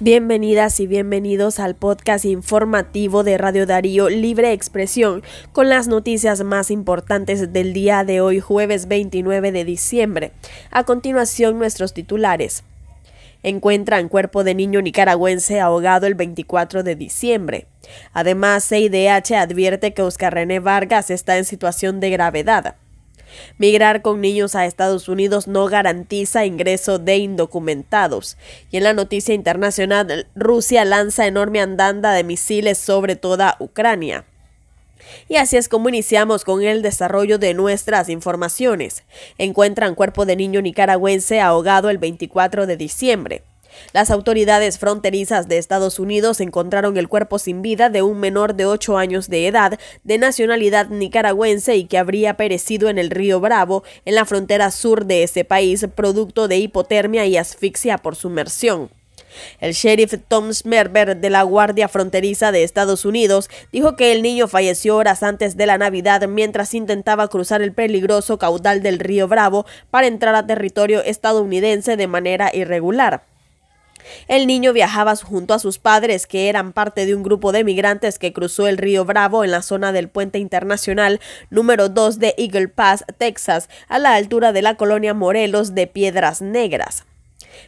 Bienvenidas y bienvenidos al podcast informativo de Radio Darío Libre Expresión con las noticias más importantes del día de hoy jueves 29 de diciembre. A continuación nuestros titulares. Encuentran cuerpo de niño nicaragüense ahogado el 24 de diciembre. Además, CIDH advierte que Oscar René Vargas está en situación de gravedad. Migrar con niños a Estados Unidos no garantiza ingreso de indocumentados. Y en la noticia internacional, Rusia lanza enorme andanda de misiles sobre toda Ucrania. Y así es como iniciamos con el desarrollo de nuestras informaciones. Encuentran cuerpo de niño nicaragüense ahogado el 24 de diciembre. Las autoridades fronterizas de Estados Unidos encontraron el cuerpo sin vida de un menor de 8 años de edad, de nacionalidad nicaragüense y que habría perecido en el río Bravo, en la frontera sur de ese país, producto de hipotermia y asfixia por sumersión. El sheriff Tom Smerber de la Guardia Fronteriza de Estados Unidos dijo que el niño falleció horas antes de la Navidad mientras intentaba cruzar el peligroso caudal del río Bravo para entrar a territorio estadounidense de manera irregular. El niño viajaba junto a sus padres, que eran parte de un grupo de migrantes que cruzó el río Bravo en la zona del puente internacional número 2 de Eagle Pass, Texas, a la altura de la colonia Morelos de Piedras Negras.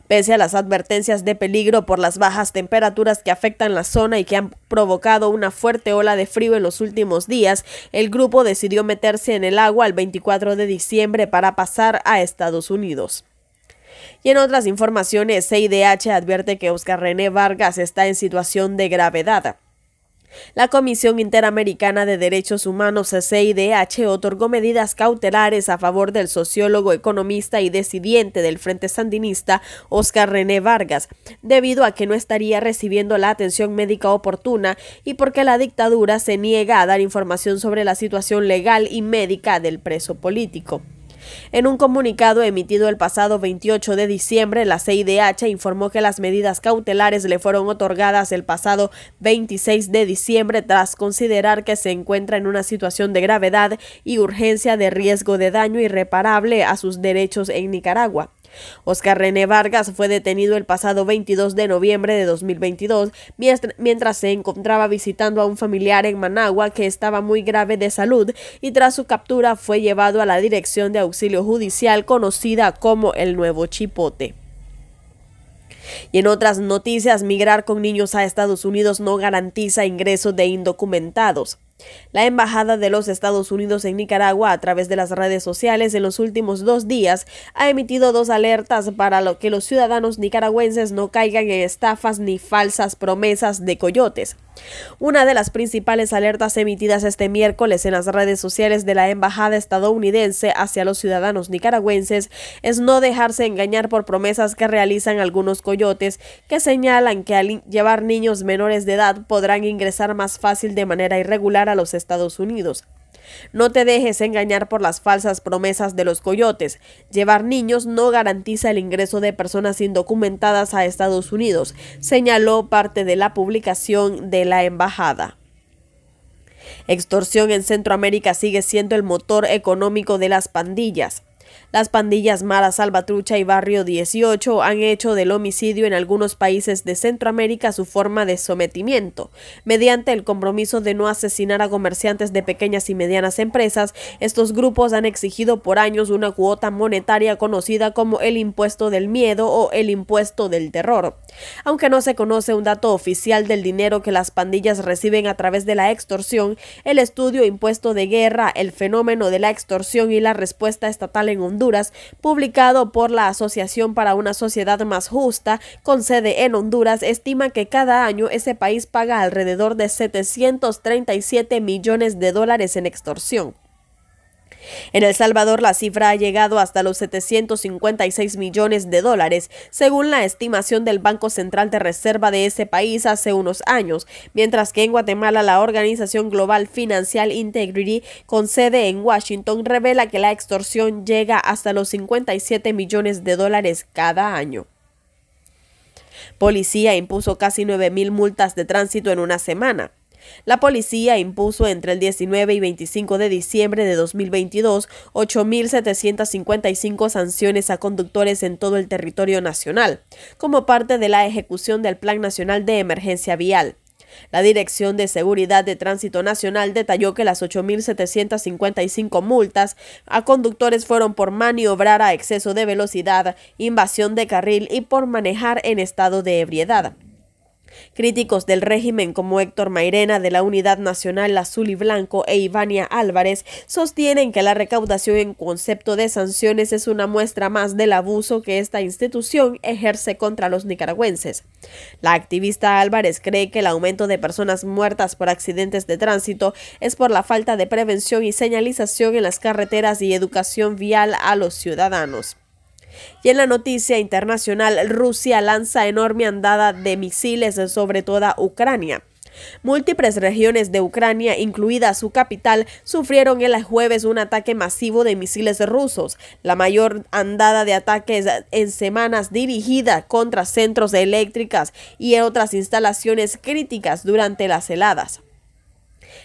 Pese a las advertencias de peligro por las bajas temperaturas que afectan la zona y que han provocado una fuerte ola de frío en los últimos días, el grupo decidió meterse en el agua el 24 de diciembre para pasar a Estados Unidos. Y en otras informaciones, CIDH advierte que Oscar René Vargas está en situación de gravedad. La Comisión Interamericana de Derechos Humanos CIDH otorgó medidas cautelares a favor del sociólogo, economista y decidiente del Frente Sandinista Oscar René Vargas, debido a que no estaría recibiendo la atención médica oportuna y porque la dictadura se niega a dar información sobre la situación legal y médica del preso político. En un comunicado emitido el pasado 28 de diciembre, la CIDH informó que las medidas cautelares le fueron otorgadas el pasado 26 de diciembre tras considerar que se encuentra en una situación de gravedad y urgencia de riesgo de daño irreparable a sus derechos en Nicaragua. Oscar René Vargas fue detenido el pasado 22 de noviembre de 2022 mientras se encontraba visitando a un familiar en Managua que estaba muy grave de salud y tras su captura fue llevado a la Dirección de Auxilio Judicial conocida como el Nuevo Chipote. Y en otras noticias, migrar con niños a Estados Unidos no garantiza ingreso de indocumentados. La Embajada de los Estados Unidos en Nicaragua, a través de las redes sociales, en los últimos dos días ha emitido dos alertas para que los ciudadanos nicaragüenses no caigan en estafas ni falsas promesas de coyotes. Una de las principales alertas emitidas este miércoles en las redes sociales de la Embajada estadounidense hacia los ciudadanos nicaragüenses es no dejarse engañar por promesas que realizan algunos coyotes que señalan que al llevar niños menores de edad podrán ingresar más fácil de manera irregular a los Estados Unidos. No te dejes engañar por las falsas promesas de los coyotes. Llevar niños no garantiza el ingreso de personas indocumentadas a Estados Unidos, señaló parte de la publicación de la embajada. Extorsión en Centroamérica sigue siendo el motor económico de las pandillas. Las pandillas Mara Salvatrucha y Barrio 18 han hecho del homicidio en algunos países de Centroamérica su forma de sometimiento. Mediante el compromiso de no asesinar a comerciantes de pequeñas y medianas empresas, estos grupos han exigido por años una cuota monetaria conocida como el impuesto del miedo o el impuesto del terror. Aunque no se conoce un dato oficial del dinero que las pandillas reciben a través de la extorsión, el estudio Impuesto de Guerra, el fenómeno de la extorsión y la respuesta estatal en Honduras, publicado por la Asociación para una Sociedad Más Justa, con sede en Honduras, estima que cada año ese país paga alrededor de 737 millones de dólares en extorsión. En El Salvador la cifra ha llegado hasta los 756 millones de dólares, según la estimación del Banco Central de Reserva de ese país hace unos años, mientras que en Guatemala la Organización Global Financial Integrity, con sede en Washington, revela que la extorsión llega hasta los 57 millones de dólares cada año. Policía impuso casi 9.000 multas de tránsito en una semana. La policía impuso entre el 19 y 25 de diciembre de 2022 8.755 sanciones a conductores en todo el territorio nacional, como parte de la ejecución del Plan Nacional de Emergencia Vial. La Dirección de Seguridad de Tránsito Nacional detalló que las 8.755 multas a conductores fueron por maniobrar a exceso de velocidad, invasión de carril y por manejar en estado de ebriedad. Críticos del régimen como Héctor Mairena de la Unidad Nacional Azul y Blanco e Ivania Álvarez sostienen que la recaudación en concepto de sanciones es una muestra más del abuso que esta institución ejerce contra los nicaragüenses. La activista Álvarez cree que el aumento de personas muertas por accidentes de tránsito es por la falta de prevención y señalización en las carreteras y educación vial a los ciudadanos. Y en la noticia internacional, Rusia lanza enorme andada de misiles sobre toda Ucrania. Múltiples regiones de Ucrania, incluida su capital, sufrieron el jueves un ataque masivo de misiles rusos, la mayor andada de ataques en semanas dirigida contra centros eléctricas y otras instalaciones críticas durante las heladas.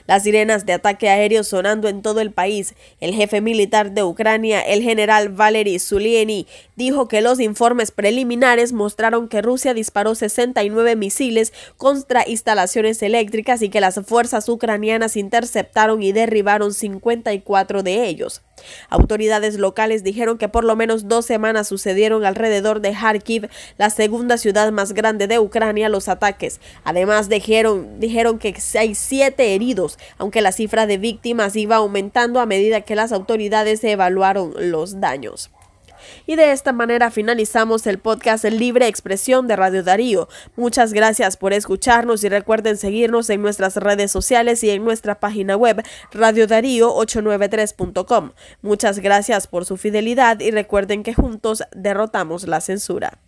Las sirenas de ataque aéreo sonando en todo el país. El jefe militar de Ucrania, el general Valery Zulieni, dijo que los informes preliminares mostraron que Rusia disparó 69 misiles contra instalaciones eléctricas y que las fuerzas ucranianas interceptaron y derribaron 54 de ellos. Autoridades locales dijeron que por lo menos dos semanas sucedieron alrededor de Kharkiv, la segunda ciudad más grande de Ucrania, los ataques. Además dijeron, dijeron que hay siete heridos, aunque la cifra de víctimas iba aumentando a medida que las autoridades evaluaron los daños. Y de esta manera finalizamos el podcast Libre Expresión de Radio Darío. Muchas gracias por escucharnos y recuerden seguirnos en nuestras redes sociales y en nuestra página web radiodarío893.com. Muchas gracias por su fidelidad y recuerden que juntos derrotamos la censura.